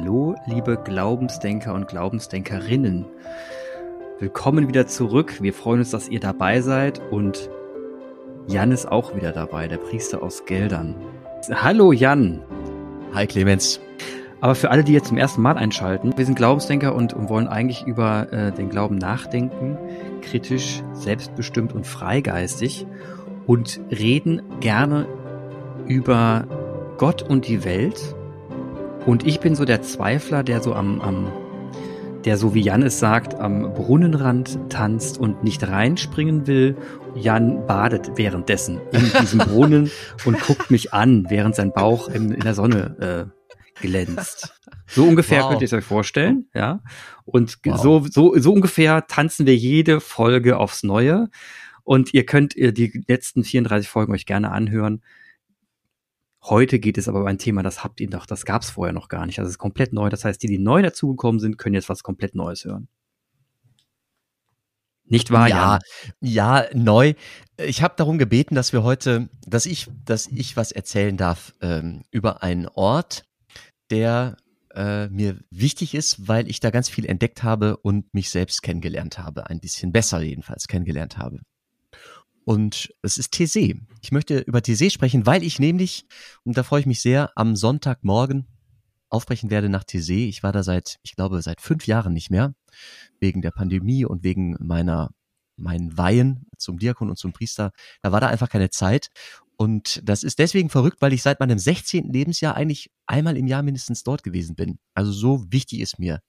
Hallo, liebe Glaubensdenker und Glaubensdenkerinnen. Willkommen wieder zurück. Wir freuen uns, dass ihr dabei seid und Jan ist auch wieder dabei, der Priester aus Geldern. Hallo Jan. Hi Clemens. Aber für alle, die jetzt zum ersten Mal einschalten, wir sind Glaubensdenker und, und wollen eigentlich über äh, den Glauben nachdenken, kritisch, selbstbestimmt und freigeistig und reden gerne über Gott und die Welt und ich bin so der Zweifler, der so am, am der so wie Jan es sagt, am Brunnenrand tanzt und nicht reinspringen will. Jan badet währenddessen in diesem Brunnen und guckt mich an, während sein Bauch in, in der Sonne äh, glänzt. So ungefähr wow. könnt ihr es euch vorstellen, ja. Und wow. so, so, so ungefähr tanzen wir jede Folge aufs Neue. Und ihr könnt ihr die letzten 34 Folgen euch gerne anhören. Heute geht es aber um ein Thema, das habt ihr doch, das gab es vorher noch gar nicht. Also es ist komplett neu. Das heißt, die, die neu dazugekommen sind, können jetzt was komplett Neues hören. Nicht wahr? Ja, ja, neu. Ich habe darum gebeten, dass wir heute, dass ich, dass ich was erzählen darf ähm, über einen Ort, der äh, mir wichtig ist, weil ich da ganz viel entdeckt habe und mich selbst kennengelernt habe, ein bisschen besser jedenfalls kennengelernt habe. Und es ist TC. Ich möchte über TC sprechen, weil ich nämlich, und da freue ich mich sehr, am Sonntagmorgen aufbrechen werde nach TC. Ich war da seit, ich glaube, seit fünf Jahren nicht mehr, wegen der Pandemie und wegen meiner, meinen Weihen zum Diakon und zum Priester. Da war da einfach keine Zeit. Und das ist deswegen verrückt, weil ich seit meinem 16. Lebensjahr eigentlich einmal im Jahr mindestens dort gewesen bin. Also so wichtig ist mir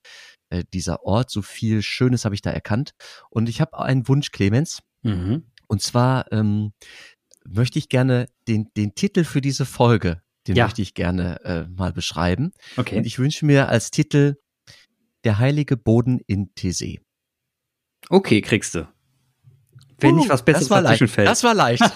äh, dieser Ort, so viel Schönes habe ich da erkannt. Und ich habe einen Wunsch, Clemens. Mhm. Und zwar ähm, möchte ich gerne den, den Titel für diese Folge, den ja. möchte ich gerne äh, mal beschreiben. Okay. Und ich wünsche mir als Titel Der heilige Boden in Thesee. Okay, kriegst du. Wenn uh, nicht was Besseres das war leicht. Fällt. Das war leicht.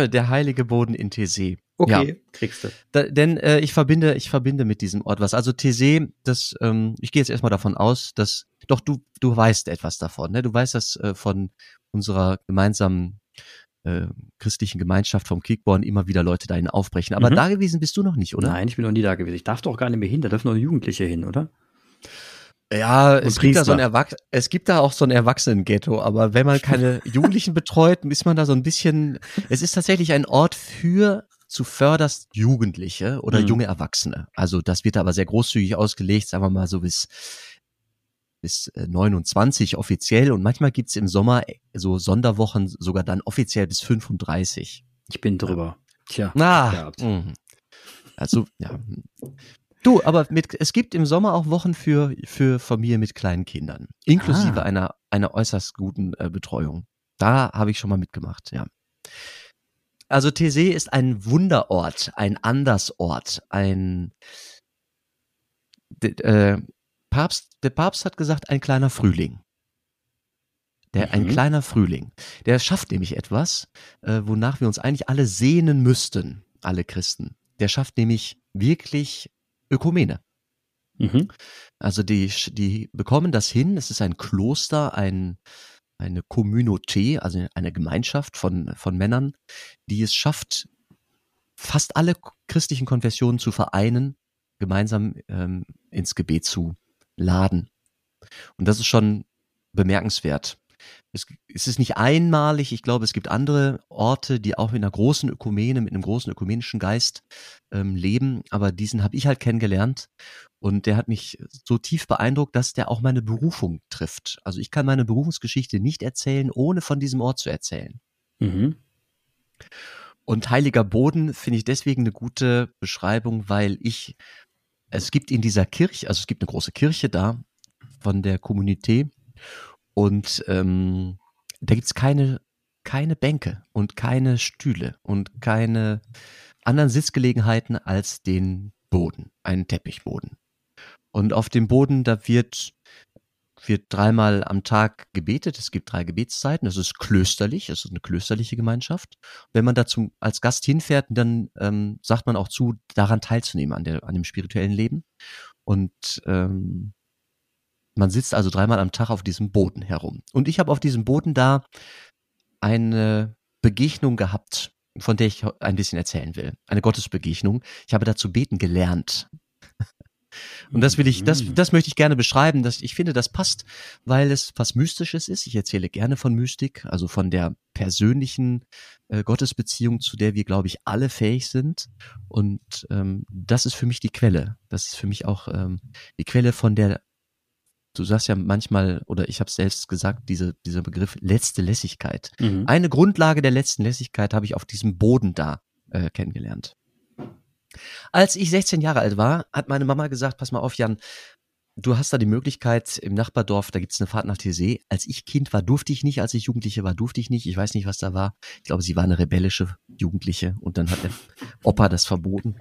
Der heilige Boden in Thesee. Okay, ja. kriegst du. Da, denn äh, ich verbinde, ich verbinde mit diesem Ort was. Also Thesee, das, ähm, ich gehe jetzt erstmal davon aus, dass, doch du, du weißt etwas davon, ne? Du weißt das äh, von unserer gemeinsamen äh, christlichen Gemeinschaft vom Kickborn immer wieder Leute dahin aufbrechen. Aber mhm. da gewesen bist du noch nicht, oder? Nein, ich bin noch nie da gewesen. Ich darf doch gar nicht mehr hin, da dürfen nur Jugendliche hin, oder? Ja, es gibt, da so ein Erwachs es gibt da auch so ein Erwachsenen-Ghetto, aber wenn man keine Jugendlichen betreut, ist man da so ein bisschen, es ist tatsächlich ein Ort für zuvörderst Jugendliche oder mhm. junge Erwachsene. Also das wird aber sehr großzügig ausgelegt, sagen wir mal so bis bis 29 äh, offiziell und manchmal gibt's im Sommer äh, so Sonderwochen sogar dann offiziell bis 35. Ich bin drüber. Tja. Ah, mhm. also ja. Du, aber mit, es gibt im Sommer auch Wochen für, für Familien mit kleinen Kindern, inklusive ah. einer, einer äußerst guten äh, Betreuung. Da habe ich schon mal mitgemacht, ja. Also Thésée ist ein Wunderort, ein Andersort, ein äh, Papst, der Papst hat gesagt, ein kleiner Frühling. Der, mhm. Ein kleiner Frühling. Der schafft nämlich etwas, äh, wonach wir uns eigentlich alle sehnen müssten, alle Christen. Der schafft nämlich wirklich Ökumene. Mhm. Also die, die bekommen das hin. Es ist ein Kloster, ein, eine Communauté, also eine Gemeinschaft von, von Männern, die es schafft, fast alle christlichen Konfessionen zu vereinen, gemeinsam ähm, ins Gebet zu laden. Und das ist schon bemerkenswert. Es, es ist nicht einmalig, ich glaube, es gibt andere Orte, die auch mit einer großen Ökumene, mit einem großen ökumenischen Geist ähm, leben, aber diesen habe ich halt kennengelernt und der hat mich so tief beeindruckt, dass der auch meine Berufung trifft. Also ich kann meine Berufungsgeschichte nicht erzählen, ohne von diesem Ort zu erzählen. Mhm. Und heiliger Boden finde ich deswegen eine gute Beschreibung, weil ich, es gibt in dieser Kirche, also es gibt eine große Kirche da von der Kommunität und ähm, da gibt's keine, keine Bänke und keine Stühle und keine anderen Sitzgelegenheiten als den Boden, einen Teppichboden. Und auf dem Boden, da wird, wird dreimal am Tag gebetet. Es gibt drei Gebetszeiten. Das ist klösterlich. Es ist eine klösterliche Gemeinschaft. Wenn man dazu als Gast hinfährt, dann ähm, sagt man auch zu, daran teilzunehmen, an, der, an dem spirituellen Leben. Und ähm, man sitzt also dreimal am Tag auf diesem Boden herum. Und ich habe auf diesem Boden da eine Begegnung gehabt von der ich ein bisschen erzählen will. Eine Gottesbegegnung. Ich habe dazu beten gelernt. Und das will ich, das, mhm. das möchte ich gerne beschreiben. Dass ich finde, das passt, weil es was Mystisches ist. Ich erzähle gerne von Mystik, also von der persönlichen äh, Gottesbeziehung, zu der wir, glaube ich, alle fähig sind. Und ähm, das ist für mich die Quelle. Das ist für mich auch ähm, die Quelle von der du sagst ja manchmal, oder ich habe es selbst gesagt, diese, dieser Begriff letzte Lässigkeit. Mhm. Eine Grundlage der letzten Lässigkeit habe ich auf diesem Boden da äh, kennengelernt. Als ich 16 Jahre alt war, hat meine Mama gesagt, pass mal auf, Jan, du hast da die Möglichkeit im Nachbardorf, da gibt's eine Fahrt nach Tessé. Als ich Kind war, durfte ich nicht, als ich Jugendliche war, durfte ich nicht. Ich weiß nicht, was da war. Ich glaube, sie war eine rebellische Jugendliche und dann hat der Opa das verboten.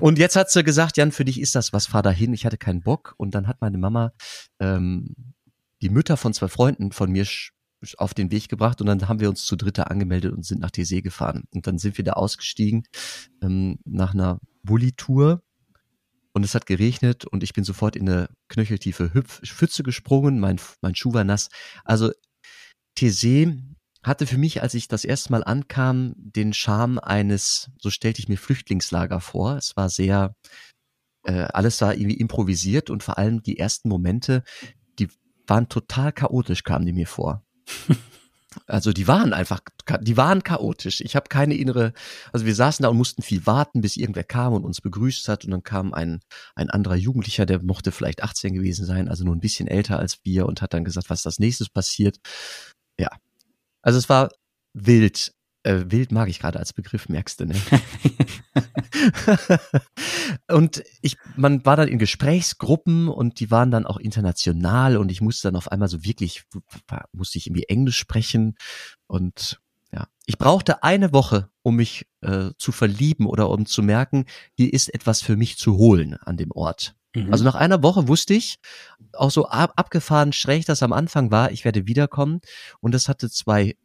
Und jetzt hat sie gesagt, Jan, für dich ist das was, fahr da hin. Ich hatte keinen Bock. Und dann hat meine Mama ähm, die Mütter von zwei Freunden von mir auf den Weg gebracht und dann haben wir uns zu dritter angemeldet und sind nach Tessé gefahren. Und dann sind wir da ausgestiegen ähm, nach einer Bulli-Tour und es hat geregnet und ich bin sofort in eine knöcheltiefe Hüpf Pfütze gesprungen, mein, mein Schuh war nass. Also Tessé hatte für mich, als ich das erste Mal ankam, den Charme eines, so stellte ich mir Flüchtlingslager vor. Es war sehr, äh, alles war irgendwie improvisiert und vor allem die ersten Momente, die waren total chaotisch, kamen die mir vor. Also die waren einfach, die waren chaotisch. Ich habe keine innere, also wir saßen da und mussten viel warten, bis irgendwer kam und uns begrüßt hat und dann kam ein, ein anderer Jugendlicher, der mochte vielleicht 18 gewesen sein, also nur ein bisschen älter als wir und hat dann gesagt, was das nächstes passiert. Ja, also es war wild. Äh, wild mag ich gerade als Begriff, merkst du, ne? und ich, man war dann in Gesprächsgruppen und die waren dann auch international und ich musste dann auf einmal so wirklich, musste ich irgendwie Englisch sprechen und ja, ich brauchte eine Woche, um mich äh, zu verlieben oder um zu merken, hier ist etwas für mich zu holen an dem Ort. Mhm. Also nach einer Woche wusste ich, auch so ab, abgefahren schräg das am Anfang war, ich werde wiederkommen und das hatte zwei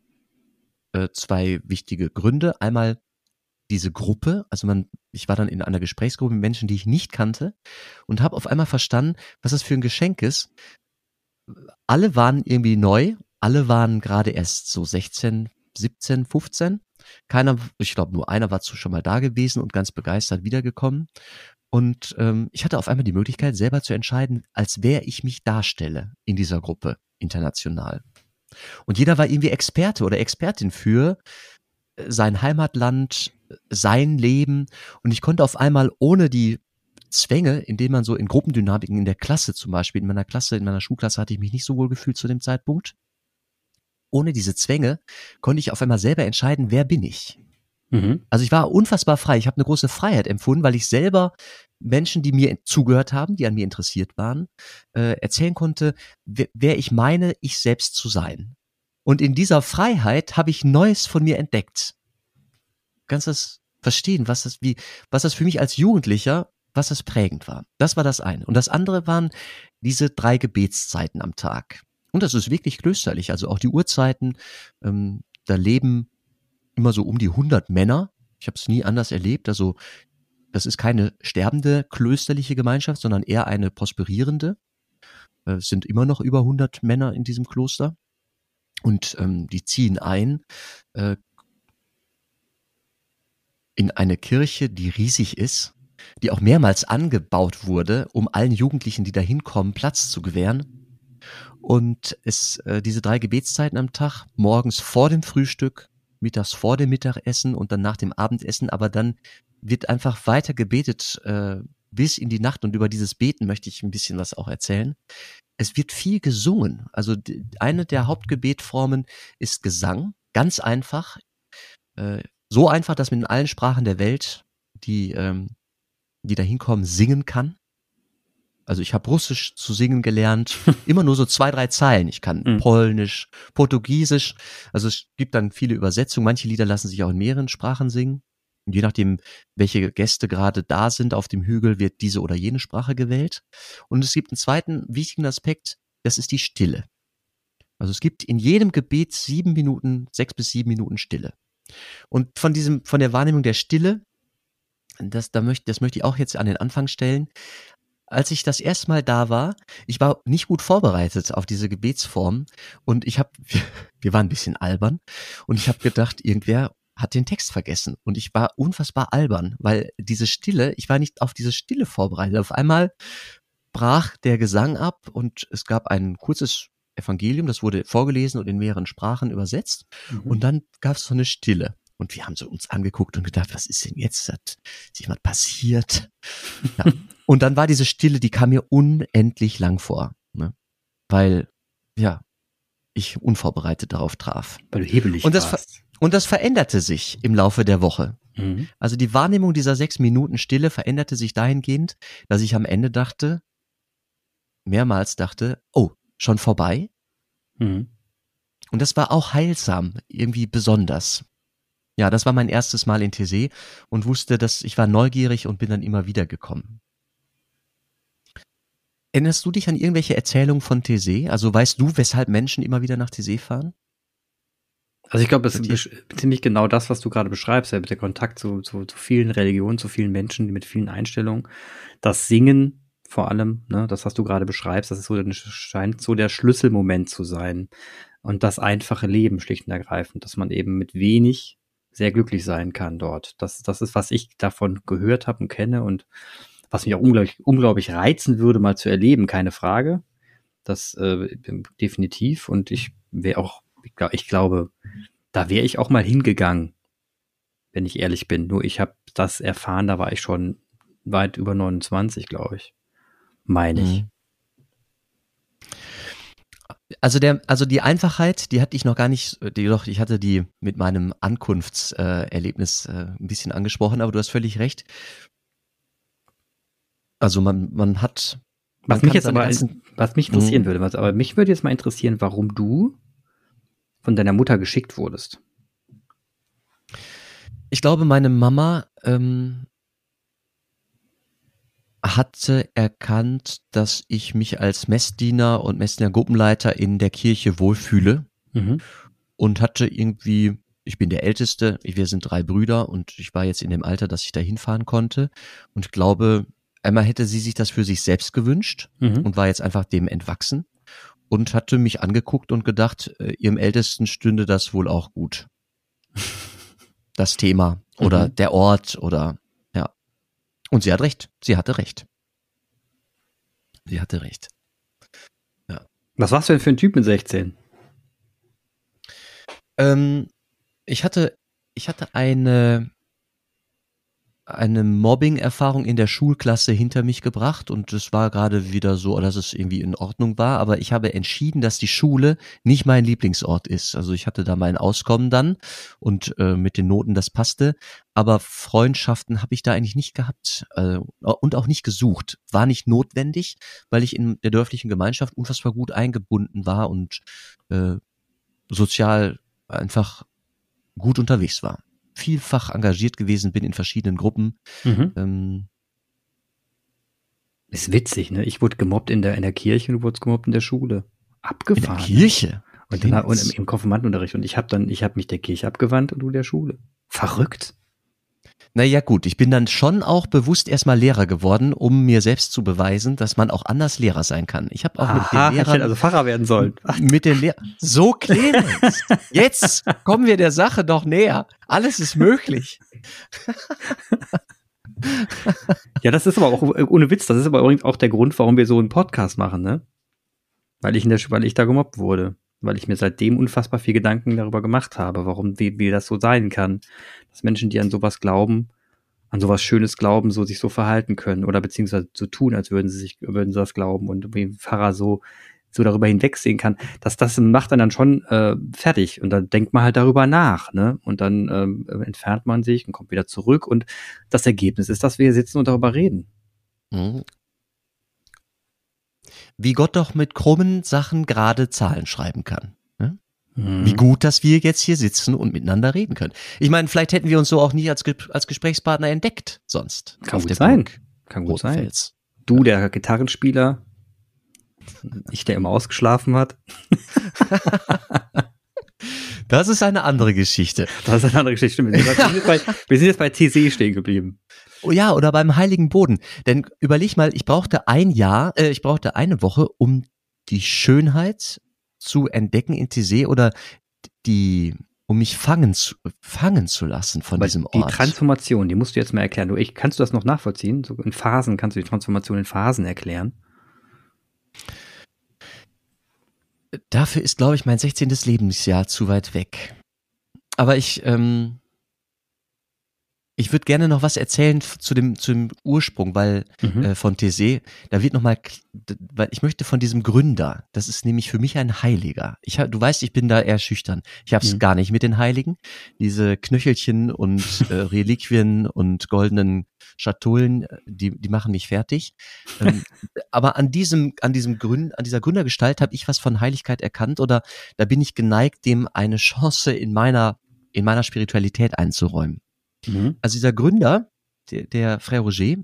äh, zwei wichtige Gründe. Einmal diese Gruppe, also man, ich war dann in einer Gesprächsgruppe mit Menschen, die ich nicht kannte und habe auf einmal verstanden, was das für ein Geschenk ist. Alle waren irgendwie neu, alle waren gerade erst so 16, 17, 15. Keiner, ich glaube nur einer war zu schon mal da gewesen und ganz begeistert wiedergekommen. Und ähm, ich hatte auf einmal die Möglichkeit, selber zu entscheiden, als wer ich mich darstelle in dieser Gruppe international. Und jeder war irgendwie Experte oder Expertin für äh, sein Heimatland, sein Leben. Und ich konnte auf einmal ohne die Zwänge, indem man so in Gruppendynamiken in der Klasse zum Beispiel, in meiner Klasse, in meiner Schulklasse hatte ich mich nicht so wohl gefühlt zu dem Zeitpunkt. Ohne diese Zwänge konnte ich auf einmal selber entscheiden, wer bin ich. Mhm. Also ich war unfassbar frei. Ich habe eine große Freiheit empfunden, weil ich selber Menschen, die mir zugehört haben, die an mir interessiert waren, äh, erzählen konnte, wer, wer ich meine, ich selbst zu sein. Und in dieser Freiheit habe ich Neues von mir entdeckt. Kannst du das verstehen, was das, wie, was das für mich als Jugendlicher, was das prägend war? Das war das eine. Und das andere waren diese drei Gebetszeiten am Tag. Und das ist wirklich klösterlich. Also auch die Uhrzeiten, ähm, da leben immer so um die 100 Männer. Ich habe es nie anders erlebt. Also das ist keine sterbende klösterliche Gemeinschaft, sondern eher eine prosperierende. Äh, es sind immer noch über 100 Männer in diesem Kloster. Und ähm, die ziehen ein äh, in eine Kirche, die riesig ist, die auch mehrmals angebaut wurde, um allen Jugendlichen, die da hinkommen, Platz zu gewähren. Und es äh, diese drei Gebetszeiten am Tag, morgens vor dem Frühstück, mittags vor dem Mittagessen und dann nach dem Abendessen, aber dann wird einfach weiter gebetet äh, bis in die Nacht und über dieses Beten möchte ich ein bisschen was auch erzählen. Es wird viel gesungen. Also eine der Hauptgebetformen ist Gesang, ganz einfach. Äh, so einfach, dass man in allen Sprachen der Welt, die, ähm, die da hinkommen, singen kann. Also ich habe Russisch zu singen gelernt, immer nur so zwei, drei Zeilen. Ich kann mhm. Polnisch, Portugiesisch. Also es gibt dann viele Übersetzungen. Manche Lieder lassen sich auch in mehreren Sprachen singen. Und je nachdem, welche Gäste gerade da sind auf dem Hügel, wird diese oder jene Sprache gewählt. Und es gibt einen zweiten wichtigen Aspekt, das ist die Stille. Also es gibt in jedem Gebet sieben Minuten, sechs bis sieben Minuten Stille. Und von diesem, von der Wahrnehmung der Stille, das, da möchte, das möchte ich auch jetzt an den Anfang stellen. Als ich das erste Mal da war, ich war nicht gut vorbereitet auf diese Gebetsform und ich habe, wir, waren ein bisschen albern und ich habe gedacht, irgendwer hat den Text vergessen und ich war unfassbar albern, weil diese Stille, ich war nicht auf diese Stille vorbereitet. Auf einmal brach der Gesang ab und es gab ein kurzes Evangelium, das wurde vorgelesen und in mehreren Sprachen übersetzt mhm. und dann gab es so eine Stille. Und wir haben so uns angeguckt und gedacht, was ist denn jetzt? Hat jemand passiert? Ja. Und dann war diese Stille, die kam mir unendlich lang vor. Ne? Weil, ja, ich unvorbereitet darauf traf. Weil du hebelig und das warst. Und das veränderte sich im Laufe der Woche. Mhm. Also die Wahrnehmung dieser sechs Minuten Stille veränderte sich dahingehend, dass ich am Ende dachte, mehrmals dachte, oh, schon vorbei? Mhm. Und das war auch heilsam, irgendwie besonders. Ja, das war mein erstes Mal in TC und wusste, dass ich war neugierig und bin dann immer wieder gekommen. Erinnerst du dich an irgendwelche Erzählungen von TC? Also weißt du, weshalb Menschen immer wieder nach TC fahren? Also ich glaube, es ist ziemlich genau das, was du gerade beschreibst, ja, der Kontakt zu, zu, zu vielen Religionen, zu vielen Menschen mit vielen Einstellungen. Das Singen vor allem, ne, das, was du gerade beschreibst, das ist so, scheint so der Schlüsselmoment zu sein. Und das einfache Leben schlicht und ergreifend, dass man eben mit wenig sehr glücklich sein kann dort. Das, das ist, was ich davon gehört habe und kenne und was mich auch unglaublich, unglaublich reizen würde, mal zu erleben, keine Frage. Das äh, definitiv. Und ich wäre auch, ich, glaub, ich glaube, da wäre ich auch mal hingegangen, wenn ich ehrlich bin. Nur ich habe das erfahren, da war ich schon weit über 29, glaube ich. Meine ich. Mhm also der, also die Einfachheit, die hatte ich noch gar nicht, die, doch, ich hatte die mit meinem Ankunftserlebnis äh, ein bisschen angesprochen, aber du hast völlig recht. Also man, man hat. Man was mich jetzt aber, was mich interessieren mhm. würde, was, aber mich würde jetzt mal interessieren, warum du von deiner Mutter geschickt wurdest. Ich glaube, meine Mama ähm, hatte erkannt, dass ich mich als Messdiener und Messdiener-Gruppenleiter in der Kirche wohlfühle mhm. und hatte irgendwie, ich bin der Älteste, wir sind drei Brüder und ich war jetzt in dem Alter, dass ich da hinfahren konnte und glaube, einmal hätte sie sich das für sich selbst gewünscht mhm. und war jetzt einfach dem entwachsen und hatte mich angeguckt und gedacht, äh, ihrem Ältesten stünde das wohl auch gut. Das Thema oder mhm. der Ort oder und sie hat recht. Sie hatte recht. Sie hatte recht. Ja. Was warst du denn für ein Typ mit 16? Ähm, ich hatte, ich hatte eine, eine Mobbing-Erfahrung in der Schulklasse hinter mich gebracht und es war gerade wieder so, dass es irgendwie in Ordnung war, aber ich habe entschieden, dass die Schule nicht mein Lieblingsort ist. Also ich hatte da mein Auskommen dann und äh, mit den Noten das passte, aber Freundschaften habe ich da eigentlich nicht gehabt äh, und auch nicht gesucht. War nicht notwendig, weil ich in der dörflichen Gemeinschaft unfassbar gut eingebunden war und äh, sozial einfach gut unterwegs war vielfach engagiert gewesen bin in verschiedenen Gruppen. Mhm. Ähm, ist witzig, ne? Ich wurde gemobbt in der, in der Kirche und du wurdest gemobbt in der Schule. Abgefahren. In der Kirche? Und, dann, und im, im Konfirmandenunterricht. Und ich habe dann, ich habe mich der Kirche abgewandt und du der Schule. Verrückt. Naja gut, ich bin dann schon auch bewusst erstmal Lehrer geworden, um mir selbst zu beweisen, dass man auch anders Lehrer sein kann. Ich habe auch Aha, mit den Lehrern also Pfarrer werden sollen. Mit den Lehrern. So Clemens, jetzt kommen wir der Sache doch näher. Alles ist möglich. ja, das ist aber auch ohne Witz. Das ist aber übrigens auch der Grund, warum wir so einen Podcast machen, ne? Weil ich in der, weil ich da gemobbt wurde weil ich mir seitdem unfassbar viel Gedanken darüber gemacht habe, warum, wie, wie das so sein kann, dass Menschen, die an sowas glauben, an sowas Schönes glauben, so sich so verhalten können oder beziehungsweise so tun, als würden sie sich, würden sie das glauben und wie ein Pfarrer so, so darüber hinwegsehen kann, dass das macht dann schon äh, fertig und dann denkt man halt darüber nach, ne? Und dann ähm, entfernt man sich und kommt wieder zurück und das Ergebnis ist, dass wir hier sitzen und darüber reden. Mhm wie Gott doch mit krummen Sachen gerade Zahlen schreiben kann. Ne? Mhm. Wie gut, dass wir jetzt hier sitzen und miteinander reden können. Ich meine, vielleicht hätten wir uns so auch nie als, als Gesprächspartner entdeckt sonst. Kann gut sein. Burg. Kann gut sein. Du, der Gitarrenspieler, ich, der immer ausgeschlafen hat. Das ist eine andere Geschichte. Das ist eine andere Geschichte. Wir sind jetzt bei, wir sind jetzt bei TC stehen geblieben. Oh ja, oder beim Heiligen Boden. Denn überleg mal, ich brauchte ein Jahr, äh, ich brauchte eine Woche, um die Schönheit zu entdecken in TC oder die, um mich fangen zu, fangen zu lassen von Aber diesem die Ort. Transformation, die musst du jetzt mal erklären. Du, ich, kannst du das noch nachvollziehen? So in Phasen kannst du die Transformation in Phasen erklären. Dafür ist, glaube ich, mein 16. Lebensjahr zu weit weg. Aber ich, ähm, ich würde gerne noch was erzählen zu dem, zu dem Ursprung, weil Mhm. äh, von Thésée, da wird nochmal, weil ich möchte von diesem Gründer, das ist nämlich für mich ein Heiliger. Ich hab, du weißt, ich bin da eher schüchtern. Ich hab's Mhm. gar nicht mit den Heiligen. Diese Knöchelchen und äh, Reliquien und goldenen Schatullen, äh, die, die machen mich fertig. Ähm, aber an diesem, an diesem Gründ, an dieser Gründergestalt habe ich was von Heiligkeit erkannt oder da bin ich geneigt, dem eine Chance in meiner, in meiner Spiritualität einzuräumen Mhm. also dieser Gründer, der, der Frère Roger,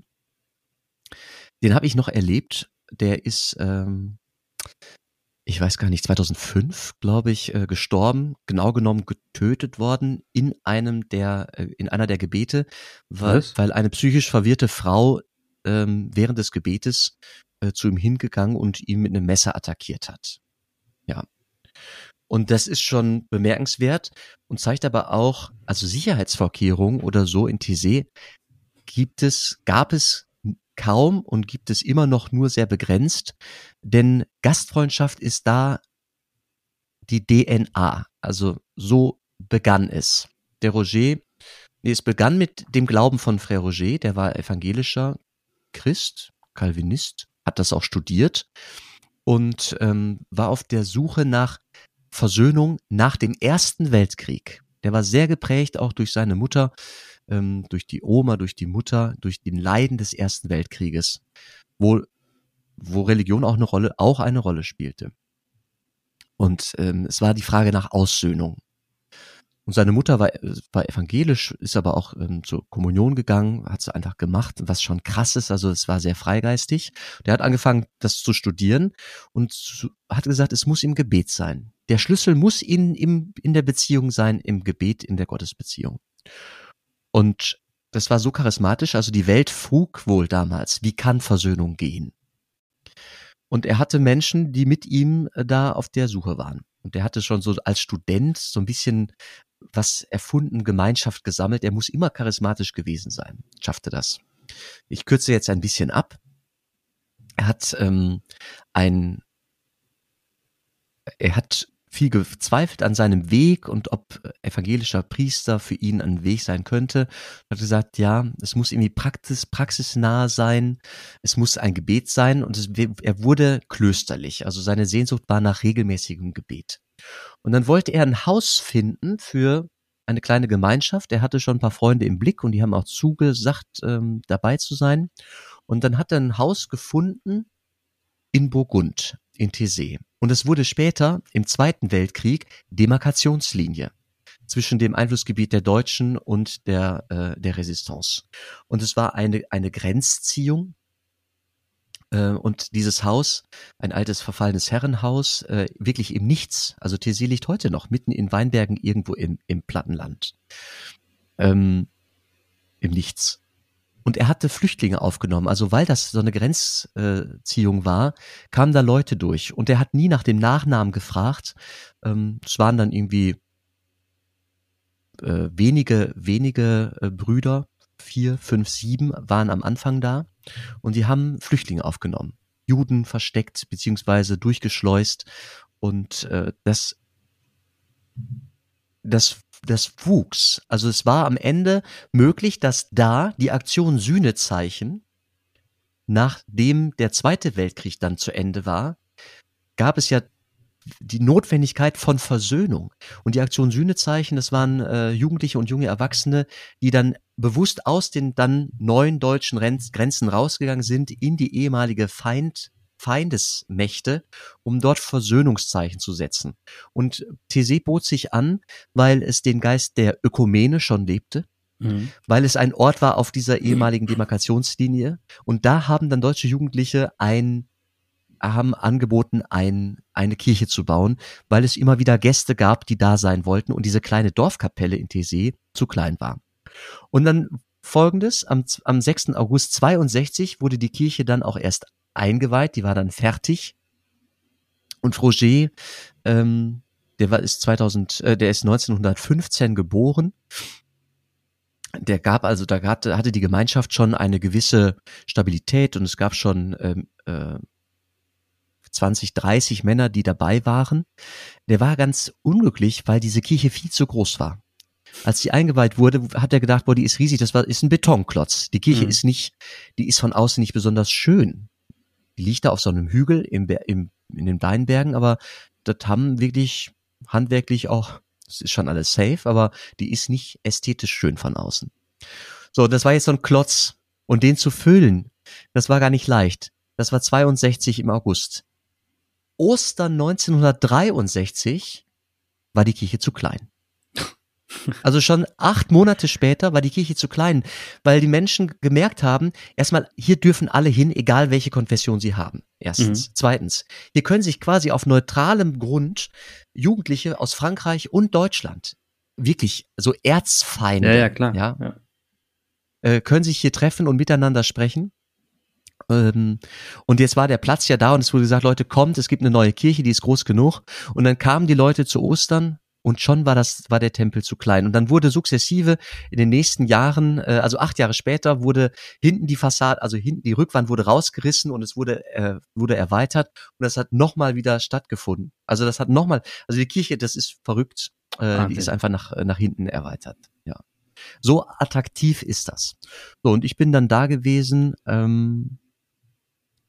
den habe ich noch erlebt. Der ist, ähm, ich weiß gar nicht, 2005, glaube ich, äh, gestorben, genau genommen getötet worden in einem der, äh, in einer der Gebete, weil, Was? weil eine psychisch verwirrte Frau ähm, während des Gebetes äh, zu ihm hingegangen und ihn mit einem Messer attackiert hat. Ja. Und das ist schon bemerkenswert und zeigt aber auch, also Sicherheitsvorkehrungen oder so in Thésée gibt es, gab es kaum und gibt es immer noch nur sehr begrenzt, denn Gastfreundschaft ist da die DNA. Also so begann es. Der Roger, nee, es begann mit dem Glauben von Frère Roger, der war evangelischer Christ, Calvinist, hat das auch studiert und ähm, war auf der Suche nach Versöhnung nach dem Ersten Weltkrieg. Der war sehr geprägt auch durch seine Mutter, ähm, durch die Oma, durch die Mutter, durch den Leiden des Ersten Weltkrieges, wo, wo Religion auch eine Rolle, auch eine Rolle spielte. Und ähm, es war die Frage nach Aussöhnung. Und seine Mutter war, war evangelisch, ist aber auch ähm, zur Kommunion gegangen, hat sie einfach gemacht, was schon krass ist, also es war sehr freigeistig. Der hat angefangen, das zu studieren und zu, hat gesagt, es muss im Gebet sein. Der Schlüssel muss in, im, in der Beziehung sein, im Gebet, in der Gottesbeziehung. Und das war so charismatisch, also die Welt frug wohl damals, wie kann Versöhnung gehen? Und er hatte Menschen, die mit ihm äh, da auf der Suche waren. Und er hatte schon so als Student so ein bisschen was erfunden, Gemeinschaft gesammelt. Er muss immer charismatisch gewesen sein. Schaffte das. Ich kürze jetzt ein bisschen ab. Er hat ähm, ein, er hat viel gezweifelt an seinem Weg und ob evangelischer Priester für ihn ein Weg sein könnte. Er hat gesagt, ja, es muss irgendwie praxis, praxisnah sein, es muss ein Gebet sein und es, er wurde klösterlich. Also seine Sehnsucht war nach regelmäßigem Gebet. Und dann wollte er ein Haus finden für eine kleine Gemeinschaft. Er hatte schon ein paar Freunde im Blick und die haben auch zugesagt, ähm, dabei zu sein. Und dann hat er ein Haus gefunden in Burgund, in Thésée. Und es wurde später im Zweiten Weltkrieg Demarkationslinie zwischen dem Einflussgebiet der Deutschen und der, äh, der Resistance. Und es war eine, eine Grenzziehung. Äh, und dieses Haus, ein altes verfallenes Herrenhaus, äh, wirklich im Nichts. Also Thésée liegt heute noch mitten in Weinbergen irgendwo im, im Plattenland. Ähm, Im Nichts. Und er hatte Flüchtlinge aufgenommen. Also weil das so eine Grenzziehung war, kamen da Leute durch. Und er hat nie nach dem Nachnamen gefragt. Ähm, es waren dann irgendwie äh, wenige, wenige äh, Brüder, vier, fünf, sieben waren am Anfang da. Und die haben Flüchtlinge aufgenommen. Juden versteckt beziehungsweise durchgeschleust. Und äh, das, das das wuchs. Also es war am Ende möglich, dass da die Aktion Sühnezeichen, nachdem der Zweite Weltkrieg dann zu Ende war, gab es ja die Notwendigkeit von Versöhnung. Und die Aktion Sühnezeichen, das waren äh, Jugendliche und junge Erwachsene, die dann bewusst aus den dann neuen deutschen Grenzen rausgegangen sind in die ehemalige Feind, Feindesmächte, um dort Versöhnungszeichen zu setzen. Und Thésée bot sich an, weil es den Geist der Ökumene schon lebte, mhm. weil es ein Ort war auf dieser ehemaligen Demarkationslinie. Und da haben dann deutsche Jugendliche ein haben angeboten, ein, eine Kirche zu bauen, weil es immer wieder Gäste gab, die da sein wollten und diese kleine Dorfkapelle in Thésée zu klein war. Und dann folgendes, am, am 6. August 62 wurde die Kirche dann auch erst eingeweiht, die war dann fertig. Und Roger ähm, der war ist 2000, äh, der ist 1915 geboren. Der gab also, da hatte, hatte die Gemeinschaft schon eine gewisse Stabilität und es gab schon ähm, äh, 20, 30 Männer, die dabei waren. Der war ganz unglücklich, weil diese Kirche viel zu groß war. Als sie eingeweiht wurde, hat er gedacht, boah, die ist riesig, das war, ist ein Betonklotz. Die Kirche mhm. ist nicht, die ist von außen nicht besonders schön. Die liegt da auf so einem Hügel im, im, in den Weinbergen, aber das haben wirklich handwerklich auch, das ist schon alles safe, aber die ist nicht ästhetisch schön von außen. So, das war jetzt so ein Klotz. Und den zu füllen, das war gar nicht leicht. Das war 62 im August. Ostern 1963 war die Kirche zu klein. Also schon acht Monate später war die Kirche zu klein, weil die Menschen gemerkt haben, erstmal, hier dürfen alle hin, egal welche Konfession sie haben. Erstens. Mhm. Zweitens, hier können sich quasi auf neutralem Grund Jugendliche aus Frankreich und Deutschland, wirklich so Erzfeinde, ja, ja, klar. Ja, ja. Äh, können sich hier treffen und miteinander sprechen. Ähm, und jetzt war der Platz ja da und es wurde gesagt, Leute, kommt, es gibt eine neue Kirche, die ist groß genug. Und dann kamen die Leute zu Ostern und schon war das war der Tempel zu klein. Und dann wurde sukzessive in den nächsten Jahren äh, also acht Jahre später wurde hinten die Fassade also hinten die Rückwand wurde rausgerissen und es wurde äh, wurde erweitert. Und das hat nochmal wieder stattgefunden. Also das hat nochmal also die Kirche das ist verrückt. Äh, die ist einfach nach nach hinten erweitert. Ja. So attraktiv ist das. So und ich bin dann da gewesen ähm,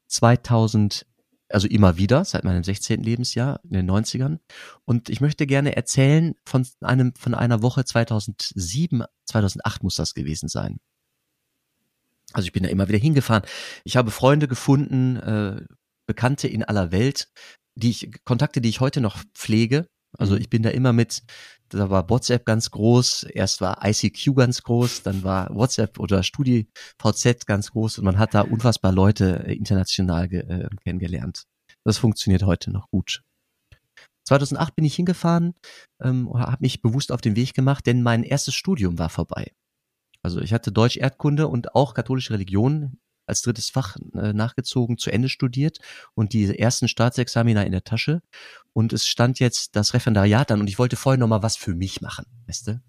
2000 also immer wieder, seit meinem 16. Lebensjahr, in den 90ern. Und ich möchte gerne erzählen von einem, von einer Woche 2007, 2008 muss das gewesen sein. Also ich bin da immer wieder hingefahren. Ich habe Freunde gefunden, äh, Bekannte in aller Welt, die ich, Kontakte, die ich heute noch pflege. Also ich bin da immer mit, da war WhatsApp ganz groß, erst war ICQ ganz groß, dann war WhatsApp oder StudiVZ ganz groß und man hat da unfassbar Leute äh, international äh, kennengelernt. Das funktioniert heute noch gut. 2008 bin ich hingefahren, ähm, habe mich bewusst auf den Weg gemacht, denn mein erstes Studium war vorbei. Also ich hatte Deutsch Erdkunde und auch katholische Religion als drittes Fach äh, nachgezogen zu Ende studiert und die ersten Staatsexamina in der Tasche und es stand jetzt das Referendariat an und ich wollte vorher noch mal was für mich machen, weißt du?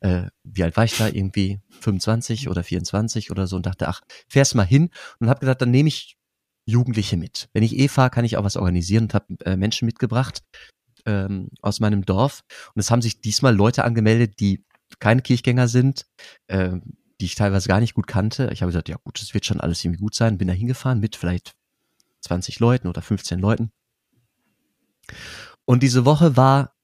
Äh, wie alt war ich da? Irgendwie 25 oder 24 oder so und dachte, ach, fährst mal hin und habe gedacht, dann nehme ich Jugendliche mit. Wenn ich eh fahre, kann ich auch was organisieren und habe äh, Menschen mitgebracht ähm, aus meinem Dorf und es haben sich diesmal Leute angemeldet, die keine Kirchgänger sind, äh, die ich teilweise gar nicht gut kannte. Ich habe gesagt, ja gut, es wird schon alles irgendwie gut sein. Bin da hingefahren mit vielleicht 20 Leuten oder 15 Leuten. Und diese Woche war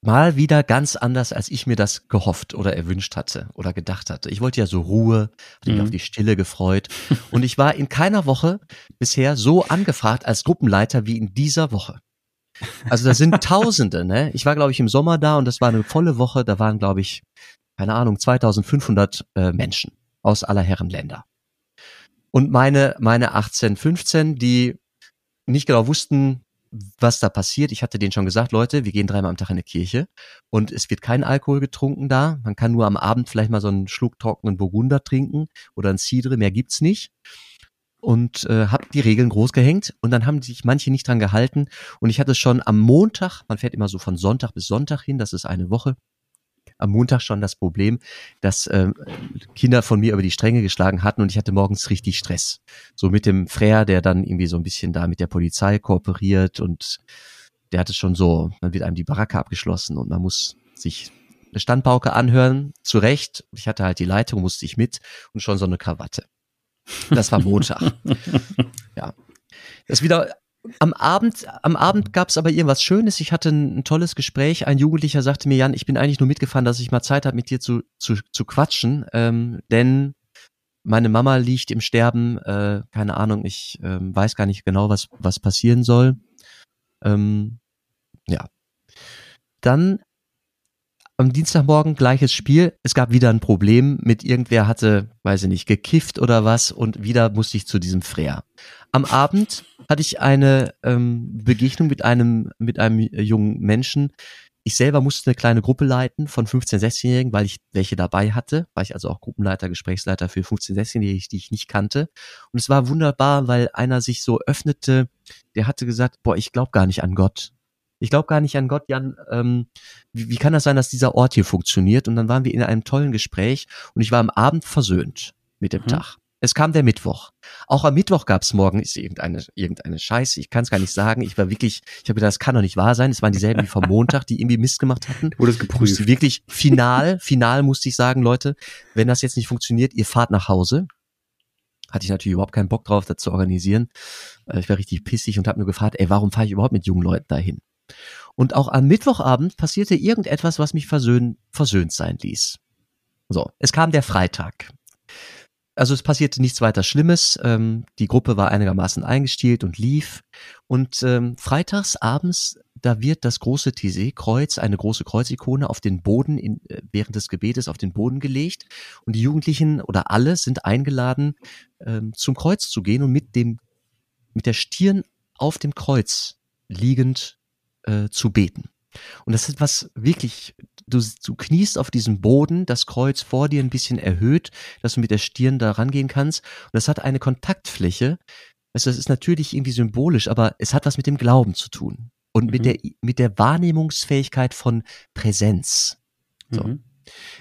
mal wieder ganz anders, als ich mir das gehofft oder erwünscht hatte oder gedacht hatte. Ich wollte ja so Ruhe, hatte mich mhm. auf die Stille gefreut. Und ich war in keiner Woche bisher so angefragt als Gruppenleiter wie in dieser Woche. Also da sind Tausende, ne? Ich war, glaube ich, im Sommer da und das war eine volle Woche. Da waren, glaube ich, keine Ahnung, 2500 äh, Menschen aus aller Herren Länder. Und meine, meine 18, 15, die nicht genau wussten, was da passiert. Ich hatte denen schon gesagt, Leute, wir gehen dreimal am Tag in die Kirche und es wird kein Alkohol getrunken da. Man kann nur am Abend vielleicht mal so einen Schluck trockenen Burgunder trinken oder ein Cidre, mehr gibt's nicht. Und äh, hab die Regeln groß gehängt und dann haben sich manche nicht dran gehalten. Und ich hatte schon am Montag, man fährt immer so von Sonntag bis Sonntag hin, das ist eine Woche, am Montag schon das Problem, dass äh, Kinder von mir über die Stränge geschlagen hatten und ich hatte morgens richtig Stress. So mit dem Fräer, der dann irgendwie so ein bisschen da mit der Polizei kooperiert und der hatte schon so, dann wird einem die Baracke abgeschlossen und man muss sich eine Standpauke anhören, zu Recht. Ich hatte halt die Leitung, musste ich mit und schon so eine Krawatte. Das war Montag. ja. Das ist wieder am Abend, am Abend gab es aber irgendwas Schönes. Ich hatte ein, ein, tolles Gespräch. Ein Jugendlicher sagte mir, Jan, ich bin eigentlich nur mitgefahren, dass ich mal Zeit habe, mit dir zu, zu, zu quatschen. Ähm, denn meine Mama liegt im Sterben. Äh, keine Ahnung, ich äh, weiß gar nicht genau, was, was passieren soll. Ähm, ja. Dann am Dienstagmorgen gleiches Spiel. Es gab wieder ein Problem mit irgendwer hatte, weiß ich nicht, gekifft oder was und wieder musste ich zu diesem Freer. Am Abend hatte ich eine ähm, Begegnung mit einem mit einem jungen Menschen. Ich selber musste eine kleine Gruppe leiten von 15, 16-Jährigen, weil ich welche dabei hatte, war ich also auch Gruppenleiter, Gesprächsleiter für 15, 16-Jährige, die ich nicht kannte. Und es war wunderbar, weil einer sich so öffnete, der hatte gesagt, boah, ich glaube gar nicht an Gott ich glaube gar nicht an Gott, Jan. Ähm, wie, wie kann das sein, dass dieser Ort hier funktioniert? Und dann waren wir in einem tollen Gespräch und ich war am Abend versöhnt mit dem mhm. Tag. Es kam der Mittwoch. Auch am Mittwoch gab es morgens irgendeine, irgendeine Scheiße. Ich kann es gar nicht sagen. Ich war wirklich, ich habe gedacht, das kann doch nicht wahr sein. Es waren dieselben wie vom Montag, die irgendwie Mist gemacht hatten. Wurde es geprüft. Wirklich final, final musste ich sagen, Leute, wenn das jetzt nicht funktioniert, ihr fahrt nach Hause. Hatte ich natürlich überhaupt keinen Bock drauf, das zu organisieren. Äh, ich war richtig pissig und habe nur gefragt, ey, warum fahre ich überhaupt mit jungen Leuten dahin? Und auch am Mittwochabend passierte irgendetwas, was mich versöhn, versöhnt sein ließ. So, es kam der Freitag also es passierte nichts weiter Schlimmes. Ähm, die Gruppe war einigermaßen eingestielt und lief. Und ähm, freitags abends, da wird das große TC-Kreuz, eine große Kreuzikone, auf den Boden, in, äh, während des Gebetes auf den Boden gelegt. Und die Jugendlichen oder alle sind eingeladen, ähm, zum Kreuz zu gehen und mit dem, mit der Stirn auf dem Kreuz liegend äh, zu beten. Und das ist was wirklich, du, du kniest auf diesem Boden, das Kreuz vor dir ein bisschen erhöht, dass du mit der Stirn da rangehen kannst. Und das hat eine Kontaktfläche. Also das ist natürlich irgendwie symbolisch, aber es hat was mit dem Glauben zu tun. Und mhm. mit, der, mit der Wahrnehmungsfähigkeit von Präsenz. So. Mhm.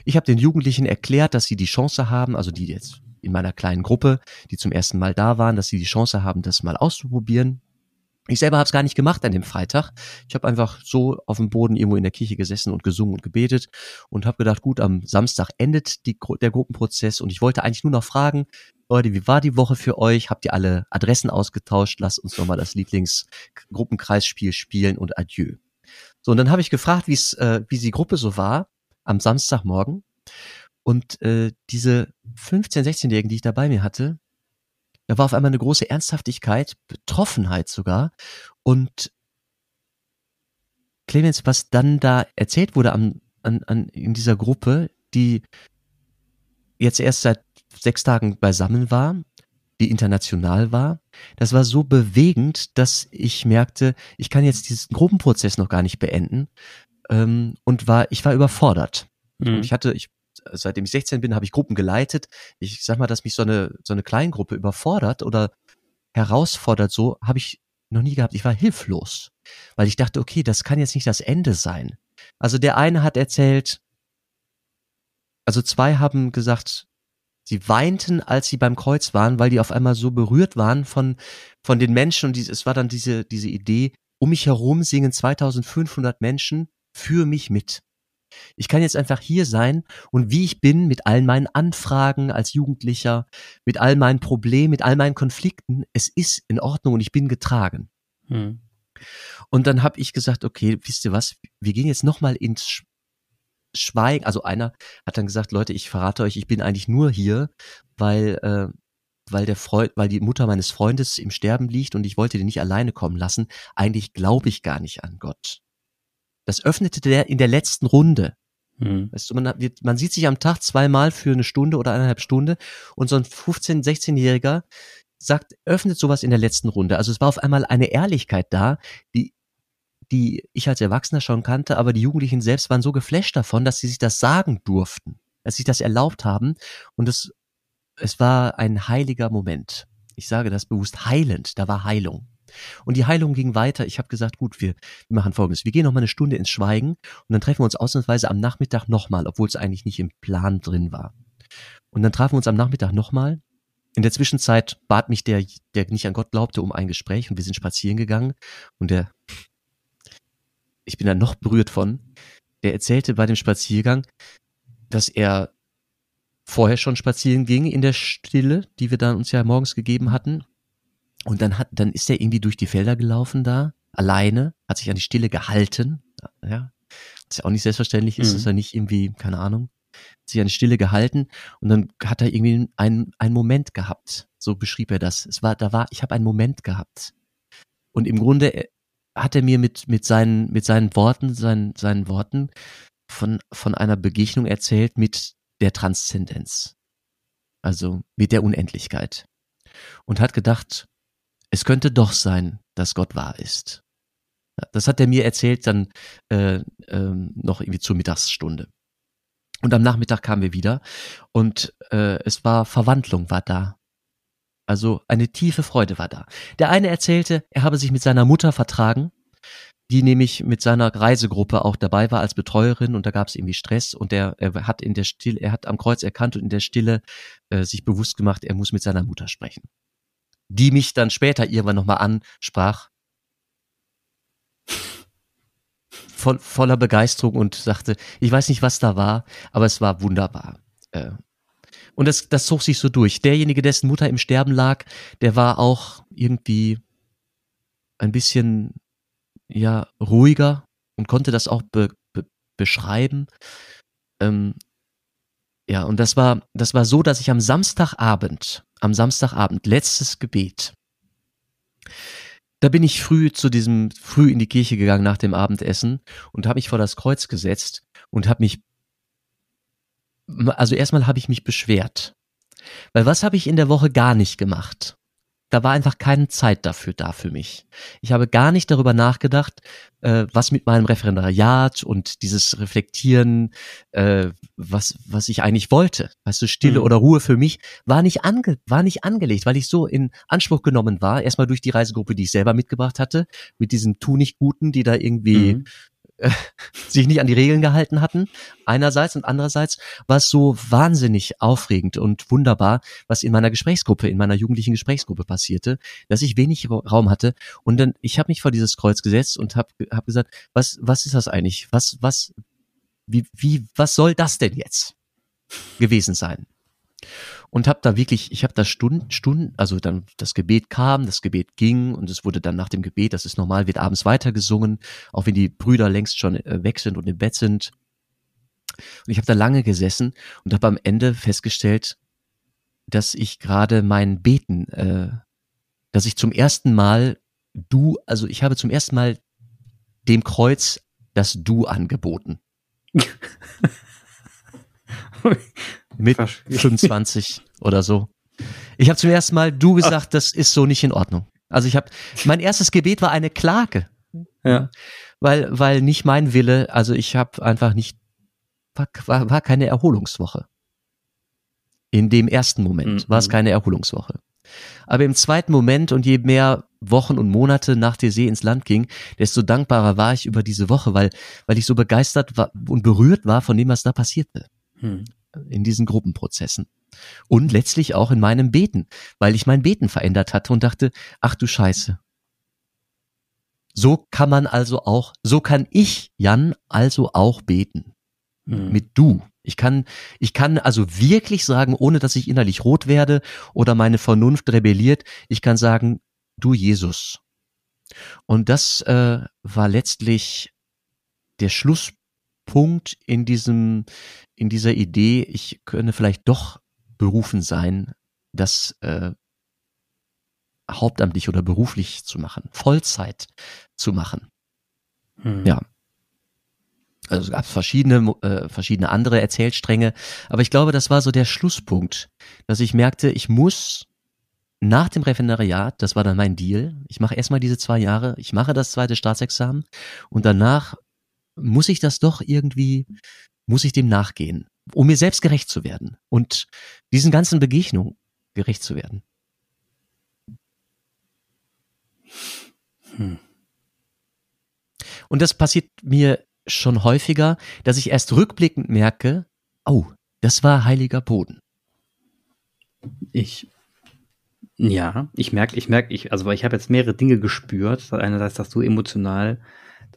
Ich habe den Jugendlichen erklärt, dass sie die Chance haben, also die jetzt in meiner kleinen Gruppe, die zum ersten Mal da waren, dass sie die Chance haben, das mal auszuprobieren, ich selber habe es gar nicht gemacht an dem Freitag. Ich habe einfach so auf dem Boden irgendwo in der Kirche gesessen und gesungen und gebetet und habe gedacht, gut, am Samstag endet die, der Gruppenprozess und ich wollte eigentlich nur noch fragen, Leute, wie war die Woche für euch? Habt ihr alle Adressen ausgetauscht? Lasst uns nochmal das Lieblingsgruppenkreisspiel spielen und adieu. So, und dann habe ich gefragt, wie es, äh, wie die Gruppe so war am Samstagmorgen. Und äh, diese 15-, 16-Jährigen, die ich da bei mir hatte, da war auf einmal eine große Ernsthaftigkeit, Betroffenheit sogar. Und Clemens, was dann da erzählt wurde an, an, an, in dieser Gruppe, die jetzt erst seit sechs Tagen beisammen war, die international war, das war so bewegend, dass ich merkte, ich kann jetzt diesen Gruppenprozess noch gar nicht beenden ähm, und war, ich war überfordert. Mhm. Ich hatte, ich seitdem ich 16 bin, habe ich Gruppen geleitet. Ich sag mal, dass mich so eine, so eine Kleingruppe überfordert oder herausfordert, so habe ich noch nie gehabt. Ich war hilflos, weil ich dachte, okay, das kann jetzt nicht das Ende sein. Also der eine hat erzählt, also zwei haben gesagt, sie weinten, als sie beim Kreuz waren, weil die auf einmal so berührt waren von, von den Menschen und es war dann diese, diese Idee, um mich herum singen 2500 Menschen für mich mit. Ich kann jetzt einfach hier sein und wie ich bin, mit all meinen Anfragen als Jugendlicher, mit all meinen Problemen, mit all meinen Konflikten, es ist in Ordnung und ich bin getragen. Hm. Und dann habe ich gesagt, okay, wisst ihr was, wir gehen jetzt nochmal ins Schweigen. Also einer hat dann gesagt, Leute, ich verrate euch, ich bin eigentlich nur hier, weil, äh, weil der Freund, weil die Mutter meines Freundes im Sterben liegt und ich wollte den nicht alleine kommen lassen. Eigentlich glaube ich gar nicht an Gott. Das öffnete der in der letzten Runde. Mhm. Weißt du, man, man sieht sich am Tag zweimal für eine Stunde oder eineinhalb Stunde und so ein 15-, 16-Jähriger sagt, öffnet sowas in der letzten Runde. Also es war auf einmal eine Ehrlichkeit da, die, die ich als Erwachsener schon kannte, aber die Jugendlichen selbst waren so geflasht davon, dass sie sich das sagen durften, dass sie das erlaubt haben und es, es war ein heiliger Moment. Ich sage das bewusst heilend, da war Heilung. Und die Heilung ging weiter. Ich habe gesagt, gut, wir, wir machen folgendes. Wir gehen noch mal eine Stunde ins Schweigen und dann treffen wir uns ausnahmsweise am Nachmittag nochmal, obwohl es eigentlich nicht im Plan drin war. Und dann trafen wir uns am Nachmittag nochmal. In der Zwischenzeit bat mich der, der nicht an Gott glaubte, um ein Gespräch und wir sind spazieren gegangen. Und der, ich bin da noch berührt von, der erzählte bei dem Spaziergang, dass er vorher schon spazieren ging in der Stille, die wir dann uns ja morgens gegeben hatten und dann hat, dann ist er irgendwie durch die Felder gelaufen da, alleine, hat sich an die Stille gehalten, ja. Was ja auch nicht selbstverständlich ist, mhm. dass er nicht irgendwie, keine Ahnung, sich an die Stille gehalten und dann hat er irgendwie einen, einen Moment gehabt. So beschrieb er das. Es war, da war, ich habe einen Moment gehabt. Und im Grunde äh, hat er mir mit, mit seinen, mit seinen Worten, seinen, seinen Worten von, von einer Begegnung erzählt mit der Transzendenz. Also mit der Unendlichkeit. Und hat gedacht, es könnte doch sein, dass Gott wahr ist. Das hat er mir erzählt dann äh, äh, noch irgendwie zur Mittagsstunde. Und am Nachmittag kamen wir wieder und äh, es war Verwandlung war da. Also eine tiefe Freude war da. Der eine erzählte, er habe sich mit seiner Mutter vertragen, die nämlich mit seiner Reisegruppe auch dabei war als Betreuerin und da gab es irgendwie Stress und er, er hat in der Stille, er hat am Kreuz erkannt und in der Stille äh, sich bewusst gemacht, er muss mit seiner Mutter sprechen. Die mich dann später irgendwann nochmal ansprach, voll, voller Begeisterung und sagte, ich weiß nicht, was da war, aber es war wunderbar. Äh, und das, das zog sich so durch. Derjenige, dessen Mutter im Sterben lag, der war auch irgendwie ein bisschen ja ruhiger und konnte das auch be, be, beschreiben. Ähm, ja, und das war, das war so, dass ich am Samstagabend, am Samstagabend, letztes Gebet, da bin ich früh zu diesem, früh in die Kirche gegangen nach dem Abendessen und habe mich vor das Kreuz gesetzt und habe mich, also erstmal habe ich mich beschwert. Weil was habe ich in der Woche gar nicht gemacht? Da war einfach keine Zeit dafür da für mich. Ich habe gar nicht darüber nachgedacht, äh, was mit meinem Referendariat und dieses Reflektieren, äh, was was ich eigentlich wollte. Weißt du, Stille mhm. oder Ruhe für mich war nicht ange war nicht angelegt, weil ich so in Anspruch genommen war. Erstmal durch die Reisegruppe, die ich selber mitgebracht hatte, mit diesen tu nicht Guten, die da irgendwie mhm. sich nicht an die Regeln gehalten hatten, einerseits und andererseits war es so wahnsinnig aufregend und wunderbar, was in meiner Gesprächsgruppe, in meiner jugendlichen Gesprächsgruppe passierte, dass ich wenig Raum hatte und dann ich habe mich vor dieses Kreuz gesetzt und habe hab gesagt, was was ist das eigentlich? Was was wie wie was soll das denn jetzt gewesen sein? Und habe da wirklich, ich habe da Stunden, Stunden, also dann das Gebet kam, das Gebet ging und es wurde dann nach dem Gebet, das ist normal, wird abends weiter gesungen, auch wenn die Brüder längst schon äh, weg sind und im Bett sind. Und ich habe da lange gesessen und habe am Ende festgestellt, dass ich gerade mein Beten, äh, dass ich zum ersten Mal du, also ich habe zum ersten Mal dem Kreuz das Du angeboten. mit 25 oder so. Ich habe zum ersten Mal du gesagt, das ist so nicht in Ordnung. Also ich habe mein erstes Gebet war eine Klage. Ja. Weil weil nicht mein Wille, also ich habe einfach nicht war, war, war keine Erholungswoche. In dem ersten Moment mhm. war es keine Erholungswoche. Aber im zweiten Moment und je mehr Wochen und Monate nach der See ins Land ging, desto dankbarer war ich über diese Woche, weil, weil ich so begeistert war und berührt war von dem, was da passierte. Hm in diesen Gruppenprozessen. Und letztlich auch in meinem Beten, weil ich mein Beten verändert hatte und dachte, ach du Scheiße. So kann man also auch, so kann ich, Jan, also auch beten. Mhm. Mit du. Ich kann, ich kann also wirklich sagen, ohne dass ich innerlich rot werde oder meine Vernunft rebelliert, ich kann sagen, du Jesus. Und das äh, war letztlich der Schlusspunkt in diesem, in dieser Idee, ich könne vielleicht doch berufen sein, das äh, hauptamtlich oder beruflich zu machen, Vollzeit zu machen. Hm. Ja. Also es gab verschiedene, äh, verschiedene andere Erzählstränge, aber ich glaube, das war so der Schlusspunkt, dass ich merkte, ich muss nach dem Referendariat, das war dann mein Deal, ich mache erstmal diese zwei Jahre, ich mache das zweite Staatsexamen und danach muss ich das doch irgendwie muss ich dem nachgehen, um mir selbst gerecht zu werden und diesen ganzen Begegnungen gerecht zu werden. Hm. Und das passiert mir schon häufiger, dass ich erst rückblickend merke, oh, das war heiliger Boden. Ich ja, ich merke, ich merke, ich, also ich habe jetzt mehrere Dinge gespürt. Einerseits, dass du emotional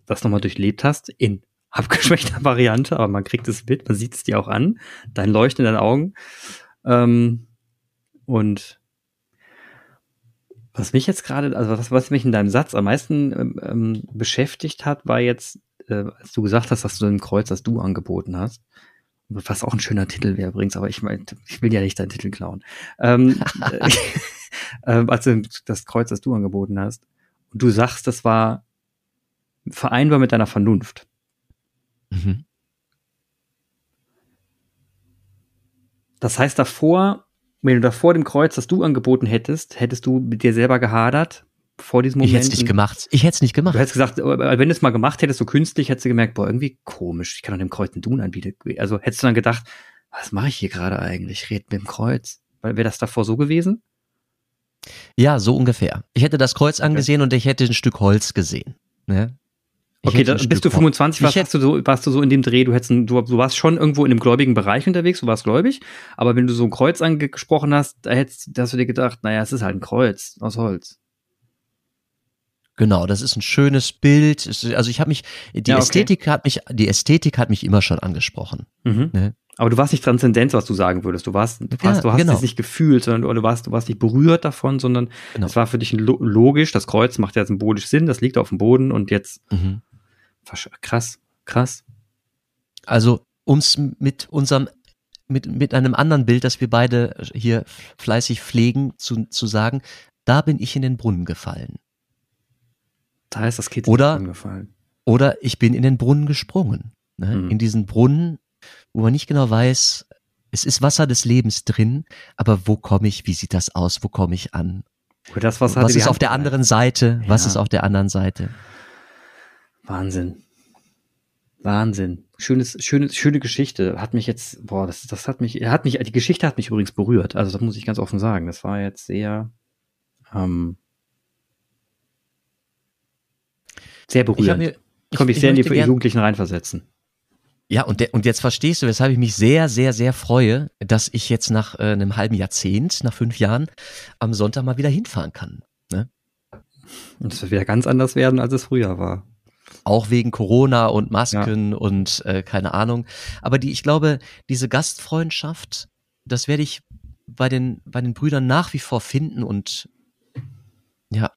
das nochmal durchlebt hast, in abgeschwächter Variante, aber man kriegt es mit, man sieht es dir auch an, dein Leuchten in deinen Augen. Ähm, und was mich jetzt gerade, also was, was mich in deinem Satz am meisten ähm, ähm, beschäftigt hat, war jetzt, äh, als du gesagt hast, dass du ein Kreuz, das du angeboten hast, was auch ein schöner Titel wäre übrigens, aber ich mein, ich will ja nicht deinen Titel klauen. Ähm, äh, als du das Kreuz, das du angeboten hast, und du sagst, das war vereinbar mit deiner Vernunft. Mhm. Das heißt, davor, wenn du davor dem Kreuz, das du angeboten hättest, hättest du mit dir selber gehadert vor diesem Moment. Ich hätte es nicht gemacht. Ich hätte es nicht gemacht. Du hättest gesagt, äh, wenn du es mal gemacht hättest, so künstlich, hättest du gemerkt, boah, irgendwie komisch, ich kann doch dem Kreuz einen Dun anbieten. Also hättest du dann gedacht, was mache ich hier gerade eigentlich? Ich rede mit dem Kreuz. Weil wäre das davor so gewesen? Ja, so ungefähr. Ich hätte das Kreuz angesehen okay. und ich hätte ein Stück Holz gesehen. Ne? Okay, da, bis du 25 warst, warst du, so, warst du so in dem Dreh, du, hättest, du, du warst schon irgendwo in dem gläubigen Bereich unterwegs, du warst gläubig, aber wenn du so ein Kreuz angesprochen hast, da hättest da hast du dir gedacht, naja, es ist halt ein Kreuz aus Holz. Genau, das ist ein schönes Bild. Also ich habe mich, die ja, okay. Ästhetik hat mich, die Ästhetik hat mich immer schon angesprochen. Mhm. Ne? Aber du warst nicht Transzendenz, was du sagen würdest. Du warst, du, warst, ja, du hast genau. es nicht gefühlt, sondern du, warst, du warst nicht berührt davon, sondern genau. es war für dich logisch. Das Kreuz macht ja symbolisch Sinn. Das liegt auf dem Boden und jetzt mhm. Krass, krass. Also ums mit unserem mit mit einem anderen Bild, das wir beide hier fleißig pflegen, zu, zu sagen, da bin ich in den Brunnen gefallen. Da ist das Kind oder, gefallen. Oder ich bin in den Brunnen gesprungen. Ne? Mhm. In diesen Brunnen, wo man nicht genau weiß, es ist Wasser des Lebens drin, aber wo komme ich, wie sieht das aus, wo komme ich an? Das Wasser was ist auf der anderen Seite? Ja. Was ist auf der anderen Seite? Wahnsinn. Wahnsinn. Schönes, schöne, schöne Geschichte. Hat mich jetzt, boah, das, das hat mich, hat mich, die Geschichte hat mich übrigens berührt. Also das muss ich ganz offen sagen. Das war jetzt sehr, ähm, sehr berührend. Ich, mir, ich konnte mich sehr in die Jugendlichen reinversetzen. Ja, und, de, und jetzt verstehst du, weshalb ich mich sehr, sehr, sehr freue, dass ich jetzt nach äh, einem halben Jahrzehnt, nach fünf Jahren, am Sonntag mal wieder hinfahren kann. Ne? Und es wird wieder ganz anders werden, als es früher war. Auch wegen Corona und Masken ja. und äh, keine Ahnung. Aber die, ich glaube, diese Gastfreundschaft, das werde ich bei den, bei den Brüdern nach wie vor finden und ja,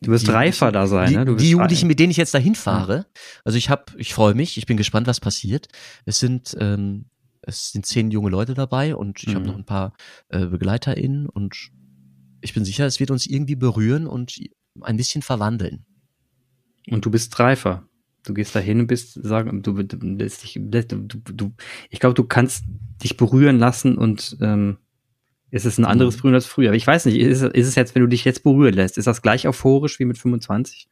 Du wirst die, reifer da sein, die, ne? Du die Jugendlichen, mit denen ich jetzt dahin fahre. Also ich habe, ich freue mich, ich bin gespannt, was passiert. Es sind, ähm, es sind zehn junge Leute dabei und ich mhm. habe noch ein paar äh, BegleiterInnen und ich bin sicher, es wird uns irgendwie berühren und ein bisschen verwandeln. Und du bist reifer. Du gehst dahin und bist, sagen, du, du, du, du ich glaube, du kannst dich berühren lassen und ähm, ist es ein anderes mhm. Berühren als früher? Aber ich weiß nicht, ist, ist es jetzt, wenn du dich jetzt berühren lässt, ist das gleich euphorisch wie mit 25?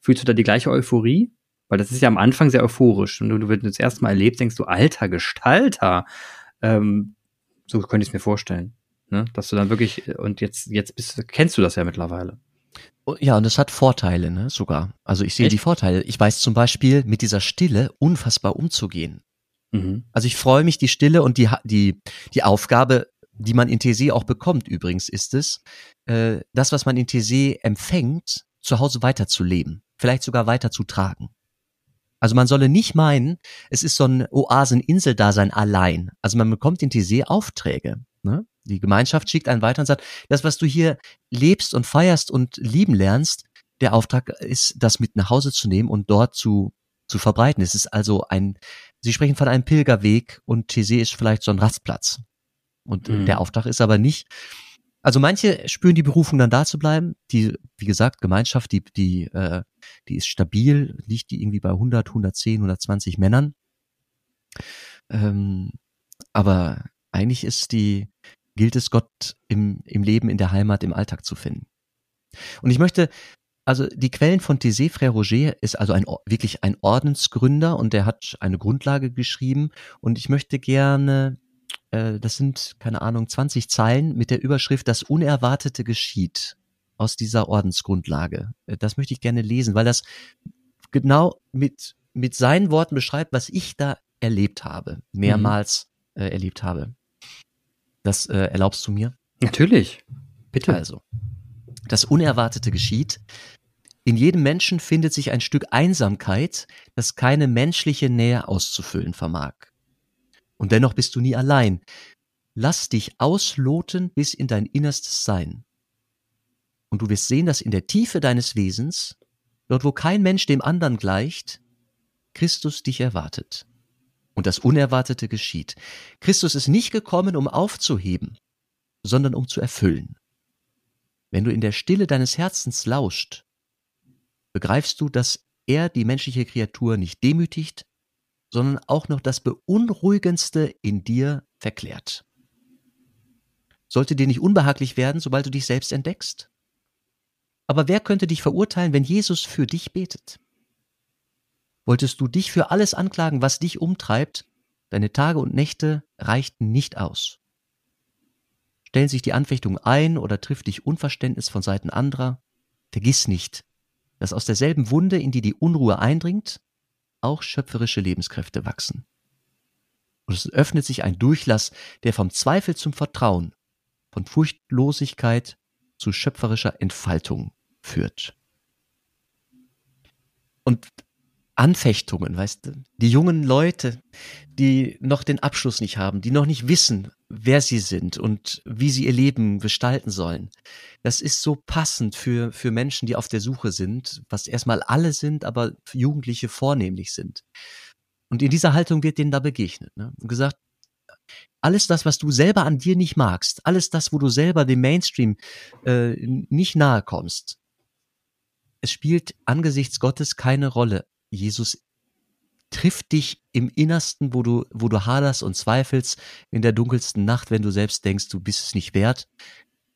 Fühlst du da die gleiche Euphorie? Weil das ist ja am Anfang sehr euphorisch. Und du, wenn du das erste Mal erlebst, denkst du, alter Gestalter. Ähm, so könnte ich es mir vorstellen. Ne? Dass du dann wirklich, und jetzt, jetzt bist, kennst du das ja mittlerweile. Ja, und es hat Vorteile, ne, sogar. Also ich sehe Echt? die Vorteile. Ich weiß zum Beispiel, mit dieser Stille unfassbar umzugehen. Mhm. Also ich freue mich, die Stille und die, die, die Aufgabe die man in TC auch bekommt übrigens, ist es, äh, das, was man in TC empfängt, zu Hause weiterzuleben, vielleicht sogar weiterzutragen. Also man solle nicht meinen, es ist so ein Oasen-Insel-Dasein allein. Also man bekommt in TC Aufträge. Ne? Die Gemeinschaft schickt einen weiter und sagt, das, was du hier lebst und feierst und lieben lernst, der Auftrag ist, das mit nach Hause zu nehmen und dort zu, zu verbreiten. Es ist also ein, Sie sprechen von einem Pilgerweg und TC ist vielleicht so ein Rastplatz. Und mhm. der Auftrag ist aber nicht, also manche spüren die Berufung dann da zu bleiben. Die, wie gesagt, Gemeinschaft, die, die, äh, die ist stabil, liegt die irgendwie bei 100, 110, 120 Männern. Ähm, aber eigentlich ist die, gilt es Gott im, im Leben, in der Heimat, im Alltag zu finden. Und ich möchte, also die Quellen von Thésée Frère Roger ist also ein, wirklich ein Ordensgründer und der hat eine Grundlage geschrieben und ich möchte gerne äh, das sind, keine Ahnung, 20 Zeilen mit der Überschrift Das Unerwartete geschieht aus dieser Ordensgrundlage. Äh, das möchte ich gerne lesen, weil das genau mit, mit seinen Worten beschreibt, was ich da erlebt habe, mehrmals mhm. äh, erlebt habe. Das äh, erlaubst du mir? Natürlich. Bitte. Also, das Unerwartete geschieht. In jedem Menschen findet sich ein Stück Einsamkeit, das keine menschliche Nähe auszufüllen vermag. Und dennoch bist du nie allein. Lass dich ausloten bis in dein innerstes Sein. Und du wirst sehen, dass in der Tiefe deines Wesens, dort wo kein Mensch dem anderen gleicht, Christus dich erwartet. Und das Unerwartete geschieht. Christus ist nicht gekommen, um aufzuheben, sondern um zu erfüllen. Wenn du in der Stille deines Herzens lauscht, begreifst du, dass er die menschliche Kreatur nicht demütigt, sondern auch noch das Beunruhigendste in dir verklärt. Sollte dir nicht unbehaglich werden, sobald du dich selbst entdeckst? Aber wer könnte dich verurteilen, wenn Jesus für dich betet? Wolltest du dich für alles anklagen, was dich umtreibt, deine Tage und Nächte reichten nicht aus. Stellen sich die Anfechtung ein oder trifft dich Unverständnis von Seiten anderer, vergiss nicht, dass aus derselben Wunde, in die die Unruhe eindringt, auch schöpferische Lebenskräfte wachsen. Und es öffnet sich ein Durchlass, der vom Zweifel zum Vertrauen, von Furchtlosigkeit zu schöpferischer Entfaltung führt. Und Anfechtungen, weißt du, die jungen Leute, die noch den Abschluss nicht haben, die noch nicht wissen, wer sie sind und wie sie ihr Leben gestalten sollen. Das ist so passend für, für Menschen, die auf der Suche sind, was erstmal alle sind, aber Jugendliche vornehmlich sind. Und in dieser Haltung wird denen da begegnet. Ne? Und gesagt, alles das, was du selber an dir nicht magst, alles das, wo du selber dem Mainstream äh, nicht nahe kommst, es spielt angesichts Gottes keine Rolle. Jesus trifft dich im Innersten, wo du, wo du haderst und zweifelst, in der dunkelsten Nacht, wenn du selbst denkst, du bist es nicht wert.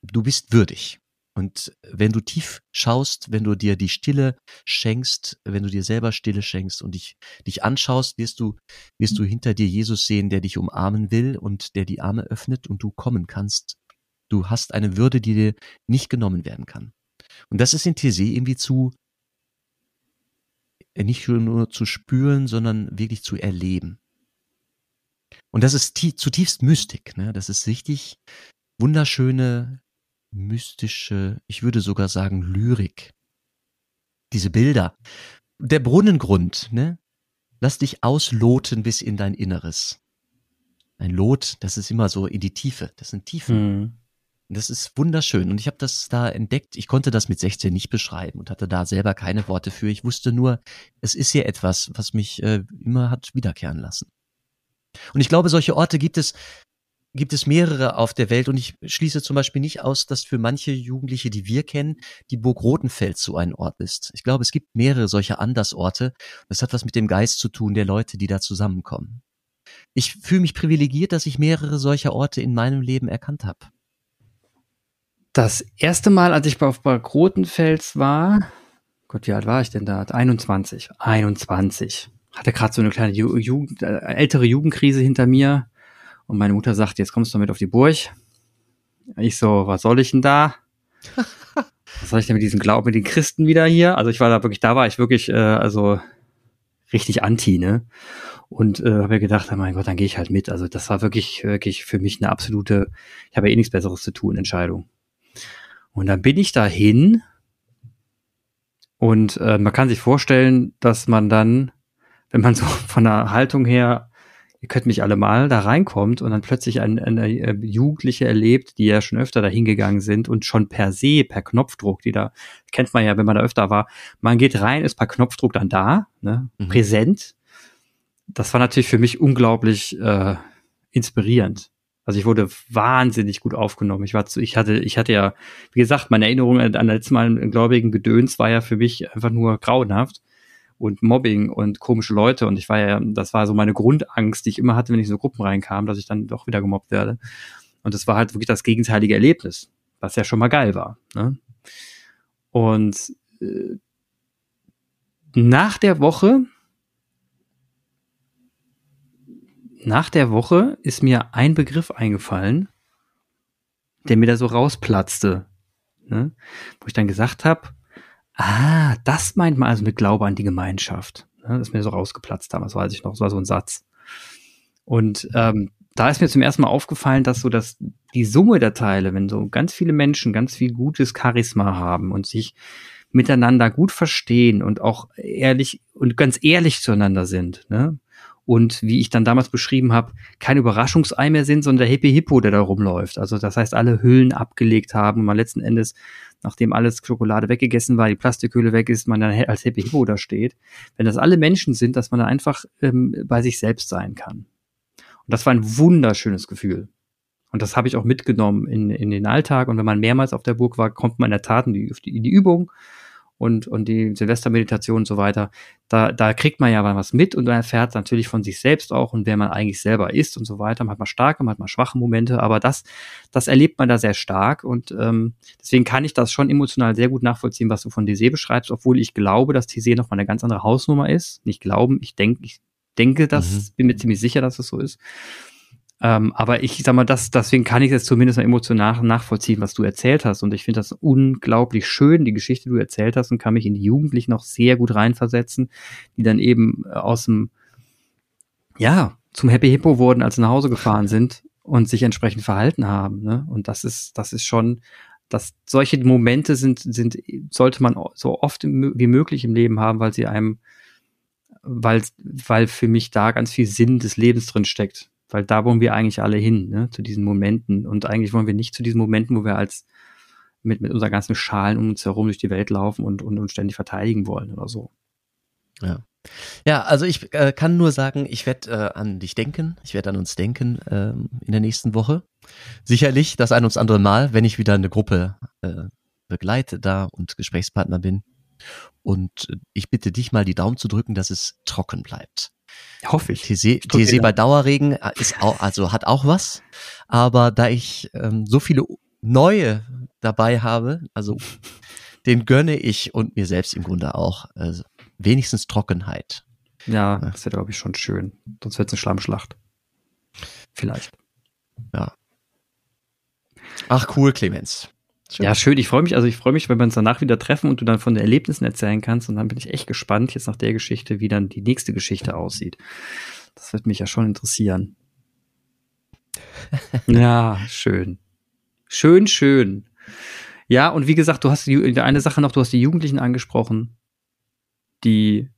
Du bist würdig. Und wenn du tief schaust, wenn du dir die Stille schenkst, wenn du dir selber Stille schenkst und dich, dich anschaust, wirst du, wirst du hinter dir Jesus sehen, der dich umarmen will und der die Arme öffnet und du kommen kannst. Du hast eine Würde, die dir nicht genommen werden kann. Und das ist in TC irgendwie zu, nicht nur zu spüren, sondern wirklich zu erleben. Und das ist zutiefst Mystik, ne? Das ist richtig wunderschöne mystische, ich würde sogar sagen Lyrik. Diese Bilder. Der Brunnengrund, ne? Lass dich ausloten bis in dein Inneres. Ein Lot, das ist immer so in die Tiefe. Das sind Tiefen. Mhm. Das ist wunderschön. Und ich habe das da entdeckt. Ich konnte das mit 16 nicht beschreiben und hatte da selber keine Worte für. Ich wusste nur, es ist hier etwas, was mich äh, immer hat wiederkehren lassen. Und ich glaube, solche Orte gibt es gibt es mehrere auf der Welt und ich schließe zum Beispiel nicht aus, dass für manche Jugendliche, die wir kennen, die Burg Rotenfels so ein Ort ist. Ich glaube, es gibt mehrere solcher Andersorte. Das hat was mit dem Geist zu tun der Leute, die da zusammenkommen. Ich fühle mich privilegiert, dass ich mehrere solcher Orte in meinem Leben erkannt habe. Das erste Mal, als ich auf Burg Rotenfels war, Gott, wie alt war ich denn da? 21. 21. Hatte gerade so eine kleine Jugend, äh, ältere Jugendkrise hinter mir und meine Mutter sagt, jetzt kommst du mit auf die Burg. Ich so, was soll ich denn da? was soll ich denn mit diesem Glauben, mit den Christen wieder hier? Also ich war da wirklich, da war ich wirklich, äh, also richtig anti, ne? Und äh, habe mir gedacht, oh mein Gott, dann gehe ich halt mit. Also das war wirklich, wirklich für mich eine absolute, ich habe ja eh nichts Besseres zu tun, Entscheidung. Und dann bin ich dahin und äh, man kann sich vorstellen, dass man dann, wenn man so von der Haltung her ihr könnt mich alle mal, da reinkommt und dann plötzlich eine, eine äh, Jugendliche erlebt, die ja schon öfter da hingegangen sind und schon per se, per Knopfdruck, die da, kennt man ja, wenn man da öfter war, man geht rein, ist per Knopfdruck dann da, ne, mhm. präsent. Das war natürlich für mich unglaublich äh, inspirierend. Also ich wurde wahnsinnig gut aufgenommen. Ich war zu, ich hatte, ich hatte ja, wie gesagt, meine Erinnerung an das letzte Mal im gläubigen Gedöns war ja für mich einfach nur grauenhaft und Mobbing und komische Leute. Und ich war ja, das war so meine Grundangst, die ich immer hatte, wenn ich in so Gruppen reinkam, dass ich dann doch wieder gemobbt werde. Und das war halt wirklich das gegenteilige Erlebnis, was ja schon mal geil war. Ne? Und äh, nach der Woche, nach der Woche ist mir ein Begriff eingefallen, der mir da so rausplatzte. Ne? Wo ich dann gesagt habe, Ah, das meint man also mit Glaube an die Gemeinschaft. Ja, das ist mir so rausgeplatzt damals, weiß ich noch. Das war so ein Satz. Und ähm, da ist mir zum ersten Mal aufgefallen, dass so dass die Summe der Teile, wenn so ganz viele Menschen ganz viel gutes Charisma haben und sich miteinander gut verstehen und auch ehrlich und ganz ehrlich zueinander sind, ne? Und wie ich dann damals beschrieben habe, kein Überraschungsei mehr sind, sondern der Hippie Hippo, der da rumläuft. Also das heißt, alle Hüllen abgelegt haben und man letzten Endes, nachdem alles Schokolade weggegessen war, die Plastikhülle weg ist, man dann als Hippie Hippo da steht. Wenn das alle Menschen sind, dass man dann einfach ähm, bei sich selbst sein kann. Und das war ein wunderschönes Gefühl. Und das habe ich auch mitgenommen in, in den Alltag. Und wenn man mehrmals auf der Burg war, kommt man in der Tat in die, in die Übung und, und die Silvestermeditation und so weiter, da, da kriegt man ja was mit und man erfährt natürlich von sich selbst auch und wer man eigentlich selber ist und so weiter. Man hat mal starke, man hat mal schwache Momente, aber das, das erlebt man da sehr stark und ähm, deswegen kann ich das schon emotional sehr gut nachvollziehen, was du von Tese beschreibst, obwohl ich glaube, dass Tese noch mal eine ganz andere Hausnummer ist. Nicht glauben, ich denke, ich denke, das, mhm. bin mir ziemlich sicher, dass es das so ist. Ähm, aber ich sag mal, das, deswegen kann ich es zumindest mal emotional nachvollziehen, was du erzählt hast. Und ich finde das unglaublich schön, die Geschichte, die du erzählt hast, und kann mich in die Jugendlichen noch sehr gut reinversetzen, die dann eben äh, aus dem, ja, zum Happy Hippo wurden, als sie nach Hause gefahren sind und sich entsprechend verhalten haben. Ne? Und das ist, das ist schon, dass solche Momente sind, sind, sollte man so oft wie möglich im Leben haben, weil sie einem, weil, weil für mich da ganz viel Sinn des Lebens drin steckt. Weil da wollen wir eigentlich alle hin, ne? zu diesen Momenten. Und eigentlich wollen wir nicht zu diesen Momenten, wo wir als mit, mit unseren ganzen Schalen um uns herum durch die Welt laufen und, und, und ständig verteidigen wollen oder so. Ja. Ja, also ich äh, kann nur sagen, ich werde äh, an dich denken, ich werde an uns denken ähm, in der nächsten Woche. Sicherlich das ein oder andere Mal, wenn ich wieder eine Gruppe äh, begleite da und Gesprächspartner bin. Und äh, ich bitte dich mal die Daumen zu drücken, dass es trocken bleibt. Hoffe ich. TC, TC bei Dauerregen äh, ist auch, also hat auch was. Aber da ich ähm, so viele neue dabei habe, also den gönne ich und mir selbst im Grunde auch. Also wenigstens Trockenheit. Ja, das wäre, glaube ich, schon schön. Sonst wird es eine Schlammschlacht. Vielleicht. Ja. Ach, cool, Clemens. Schön. Ja, schön. Ich freue mich, also ich freue mich, wenn wir uns danach wieder treffen und du dann von den Erlebnissen erzählen kannst. Und dann bin ich echt gespannt, jetzt nach der Geschichte, wie dann die nächste Geschichte aussieht. Das wird mich ja schon interessieren. ja, schön. Schön, schön. Ja, und wie gesagt, du hast die, eine Sache noch, du hast die Jugendlichen angesprochen die,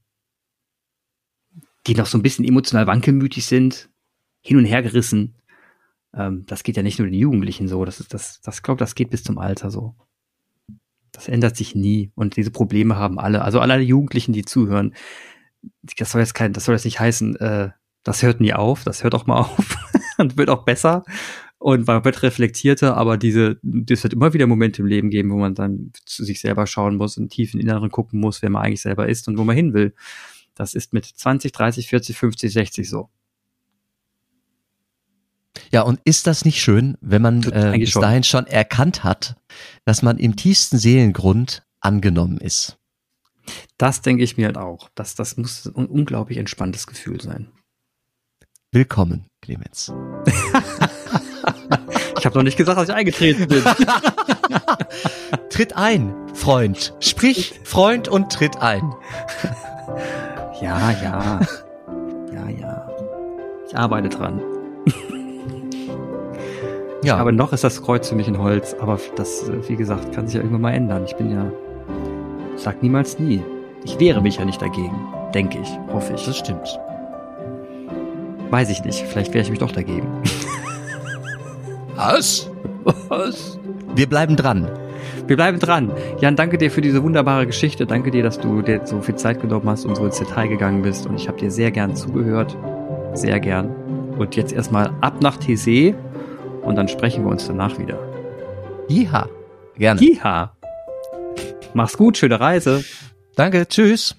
die noch so ein bisschen emotional wankelmütig sind, hin und her gerissen. Ähm, das geht ja nicht nur den Jugendlichen so. Das ist, das, das glaube, das geht bis zum Alter so. Das ändert sich nie. Und diese Probleme haben alle. Also alle Jugendlichen, die zuhören. Das soll jetzt kein, das soll jetzt nicht heißen, äh, das hört nie auf. Das hört auch mal auf und wird auch besser und man wird reflektierter, aber diese, das wird immer wieder Momente im Leben geben, wo man dann zu sich selber schauen muss und tief in den Inneren gucken muss, wer man eigentlich selber ist und wo man hin will. Das ist mit 20, 30, 40, 50, 60 so. Ja, und ist das nicht schön, wenn man äh, bis dahin schon erkannt hat, dass man im tiefsten Seelengrund angenommen ist? Das denke ich mir halt auch. Das, das muss ein unglaublich entspanntes Gefühl sein. Willkommen, Clemens. ich habe noch nicht gesagt, dass ich eingetreten bin. tritt ein, Freund. Sprich, Freund, und tritt ein. Ja, ja. Ja, ja. Ich arbeite dran. Ja. Aber noch ist das Kreuz für mich in Holz. Aber das, wie gesagt, kann sich ja irgendwann mal ändern. Ich bin ja, sag niemals nie. Ich wehre mich ja nicht dagegen. Denke ich, hoffe ich. Das stimmt. Weiß ich nicht. Vielleicht wehre ich mich doch dagegen. Was? Was? Wir bleiben dran. Wir bleiben dran. Jan, danke dir für diese wunderbare Geschichte. Danke dir, dass du dir so viel Zeit genommen hast und so ins Detail gegangen bist. Und ich habe dir sehr gern zugehört. Sehr gern. Und jetzt erstmal ab nach TC und dann sprechen wir uns danach wieder. Jiha. Gerne. Jiha. Mach's gut, schöne Reise. Danke, tschüss.